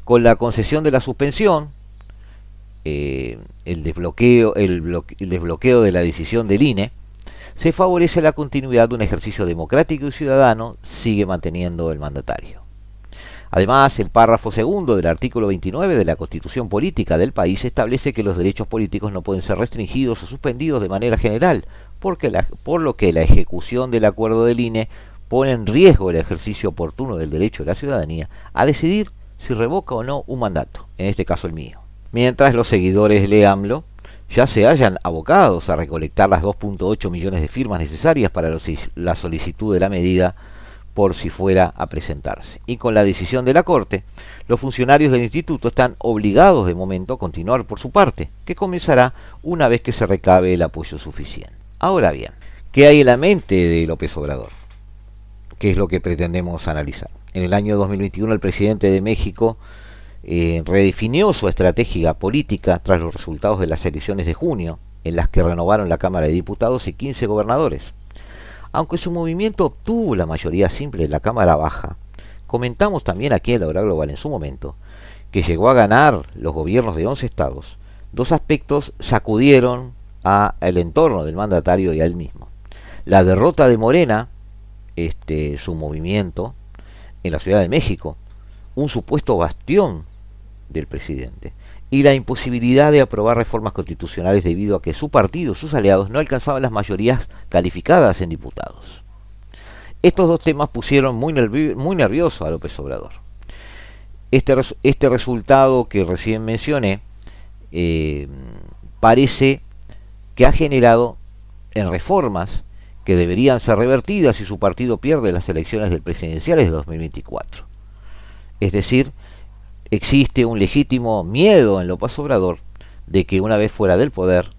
Con la concesión de la suspensión, eh, el, desbloqueo, el, desbloqueo de la decisión del INE, se favorece la continuidad de un ejercicio democrático y ciudadano, sigue manteniendo el mandatario. Además, el párrafo segundo del artículo 29 de la Constitución Política del país establece que los derechos políticos no pueden ser restringidos o suspendidos de manera general, porque por lo que la ejecución del acuerdo del INE pone en riesgo el ejercicio oportuno del derecho de la ciudadanía a decidir si revoca o no un mandato, en este caso el mío. Mientras los seguidores de AMLO ya se hayan abocados a recolectar las 2.8 millones de firmas necesarias para la solicitud de la medida por si fuera a presentarse. Y con la decisión de la Corte, los funcionarios del instituto están obligados de momento a continuar por su parte, que comenzará una vez que se recabe el apoyo suficiente. Ahora bien, ¿qué hay en la mente de López Obrador? ¿Qué es lo que pretendemos analizar? En el año 2021 el presidente de México eh, redefinió su estrategia política tras los resultados de las elecciones de junio, en las que renovaron la Cámara de Diputados y 15 gobernadores. Aunque su movimiento obtuvo la mayoría simple en la Cámara Baja, comentamos también aquí en la hora global en su momento, que llegó a ganar los gobiernos de 11 estados, dos aspectos sacudieron a el entorno del mandatario y a él mismo. La derrota de Morena, este, su movimiento, en la Ciudad de México, un supuesto bastión del presidente y la imposibilidad de aprobar reformas constitucionales debido a que su partido, sus aliados, no alcanzaban las mayorías calificadas en diputados. Estos dos temas pusieron muy, muy nervioso a López Obrador. Este, este resultado que recién mencioné eh, parece que ha generado en reformas que deberían ser revertidas si su partido pierde las elecciones del presidenciales de 2024. Es decir, existe un legítimo miedo en López Obrador de que una vez fuera del poder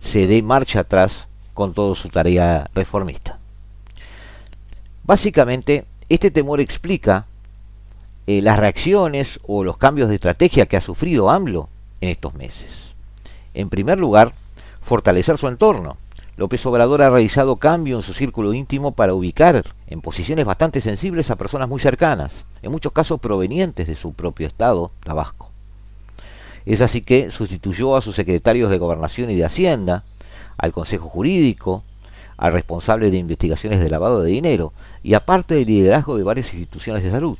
se dé marcha atrás con toda su tarea reformista. Básicamente, este temor explica eh, las reacciones o los cambios de estrategia que ha sufrido AMLO en estos meses. En primer lugar, fortalecer su entorno. López Obrador ha realizado cambio en su círculo íntimo para ubicar en posiciones bastante sensibles a personas muy cercanas, en muchos casos provenientes de su propio estado, Tabasco. Es así que sustituyó a sus secretarios de Gobernación y de Hacienda, al Consejo Jurídico, al responsable de investigaciones de lavado de dinero y aparte del liderazgo de varias instituciones de salud.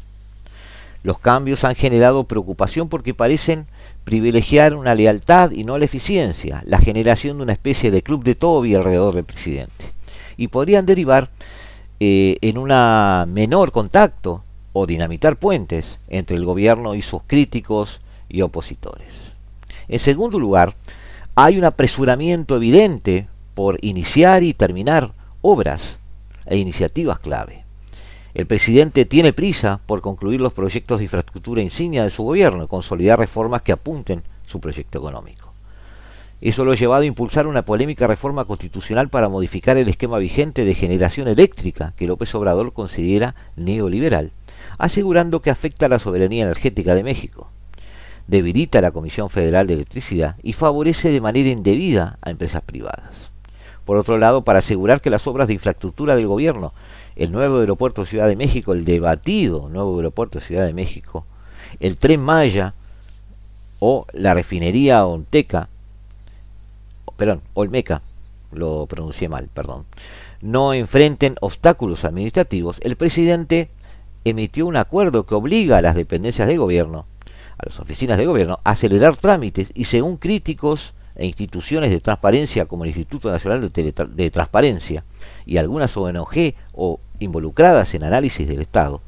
Los cambios han generado preocupación porque parecen privilegiar una lealtad y no la eficiencia, la generación de una especie de club de Toby alrededor del presidente. Y podrían derivar eh, en un menor contacto o dinamitar puentes entre el gobierno y sus críticos y opositores. En segundo lugar, hay un apresuramiento evidente por iniciar y terminar obras e iniciativas clave. El presidente tiene prisa por concluir los proyectos de infraestructura insignia de su gobierno y consolidar reformas que apunten su proyecto económico. Eso lo ha llevado a impulsar una polémica reforma constitucional para modificar el esquema vigente de generación eléctrica que López Obrador considera neoliberal, asegurando que afecta a la soberanía energética de México. Debilita la Comisión Federal de Electricidad y favorece de manera indebida a empresas privadas. Por otro lado, para asegurar que las obras de infraestructura del gobierno el nuevo aeropuerto Ciudad de México, el debatido nuevo aeropuerto Ciudad de México, el tren Maya o la refinería Onteca, perdón, Olmeca, lo pronuncié mal, perdón, no enfrenten obstáculos administrativos, el presidente emitió un acuerdo que obliga a las dependencias de gobierno, a las oficinas de gobierno, a acelerar trámites y según críticos e instituciones de transparencia como el Instituto Nacional de, de Transparencia y algunas ONG o involucradas en análisis del Estado,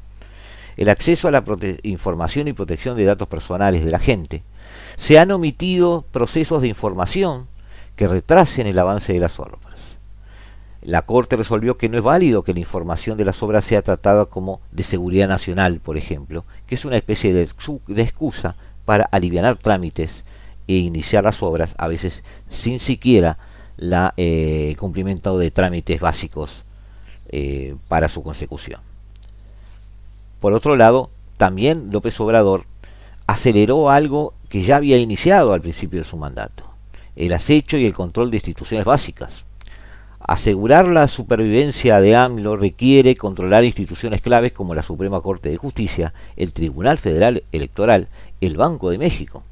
el acceso a la información y protección de datos personales de la gente, se han omitido procesos de información que retrasen el avance de las obras. La Corte resolvió que no es válido que la información de las obras sea tratada como de seguridad nacional, por ejemplo, que es una especie de, excusa para aliviar trámites e iniciar las obras, a veces sin siquiera la eh, cumplimiento de trámites básicos eh, para su consecución. Por otro lado, también López Obrador aceleró algo que ya había iniciado al principio de su mandato, el acecho y el control de instituciones básicas. Asegurar la supervivencia de AMLO requiere controlar instituciones claves como la Suprema Corte de Justicia, el Tribunal Federal Electoral, el Banco de México.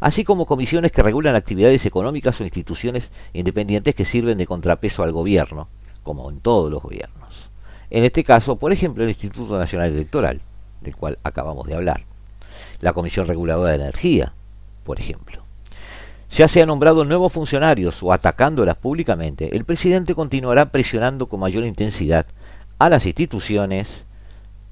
así como comisiones que regulan actividades económicas o instituciones independientes que sirven de contrapeso al gobierno, como en todos los gobiernos. En este caso, por ejemplo, el Instituto Nacional Electoral, del cual acabamos de hablar, la Comisión Reguladora de Energía, por ejemplo. Ya se han nombrado nuevos funcionarios o atacándolas públicamente, el presidente continuará presionando con mayor intensidad a las instituciones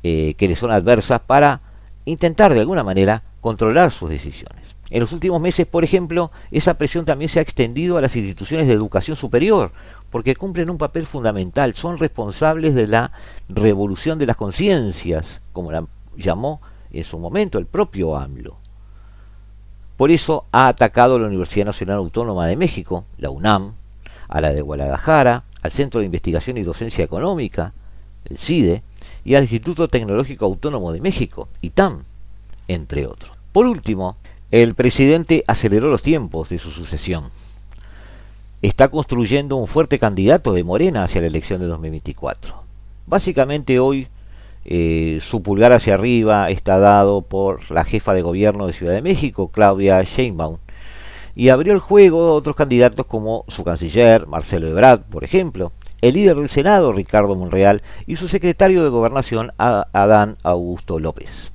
eh, que le son adversas para intentar de alguna manera controlar sus decisiones. En los últimos meses, por ejemplo, esa presión también se ha extendido a las instituciones de educación superior, porque cumplen un papel fundamental, son responsables de la revolución de las conciencias, como la llamó en su momento el propio AMLO. Por eso ha atacado a la Universidad Nacional Autónoma de México, la UNAM, a la de Guadalajara, al Centro de Investigación y Docencia Económica, el CIDE, y al Instituto Tecnológico Autónomo de México, ITAM, entre otros. Por último, el presidente aceleró los tiempos de su sucesión. Está construyendo un fuerte candidato de Morena hacia la elección de 2024. Básicamente hoy eh, su pulgar hacia arriba está dado por la jefa de gobierno de Ciudad de México, Claudia Sheinbaum, y abrió el juego a otros candidatos como su canciller, Marcelo Ebrard, por ejemplo, el líder del Senado, Ricardo Monreal, y su secretario de Gobernación, Adán Augusto López.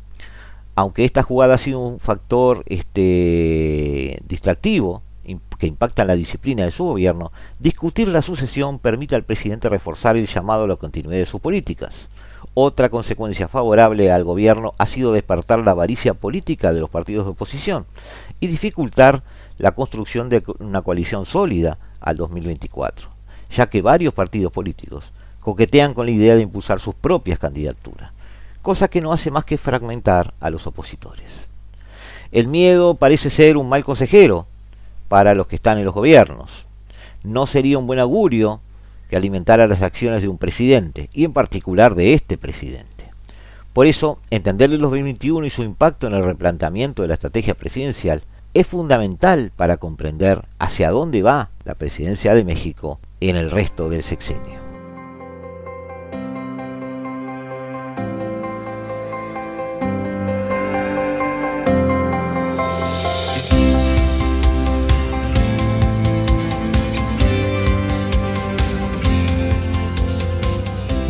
Aunque esta jugada ha sido un factor este, distractivo que impacta en la disciplina de su gobierno, discutir la sucesión permite al presidente reforzar el llamado a la continuidad de sus políticas. Otra consecuencia favorable al gobierno ha sido despertar la avaricia política de los partidos de oposición y dificultar la construcción de una coalición sólida al 2024 ya que varios partidos políticos coquetean con la idea de impulsar sus propias candidaturas, cosa que no hace más que fragmentar a los opositores. El miedo parece ser un mal consejero para los que están en los gobiernos. No sería un buen augurio que alimentara las acciones de un presidente, y en particular de este presidente. Por eso, entender el 2021 y su impacto en el replanteamiento de la estrategia presidencial es fundamental para comprender hacia dónde va la presidencia de México en el resto del sexenio.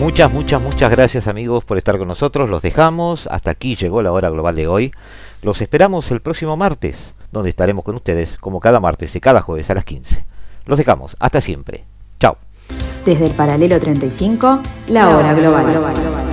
Muchas, muchas, muchas gracias amigos por estar con nosotros. Los dejamos. Hasta aquí llegó la hora global de hoy. Los esperamos el próximo martes, donde estaremos con ustedes como cada martes y cada jueves a las 15. Los dejamos. Hasta siempre. Chao. Desde el paralelo 35, la hora global.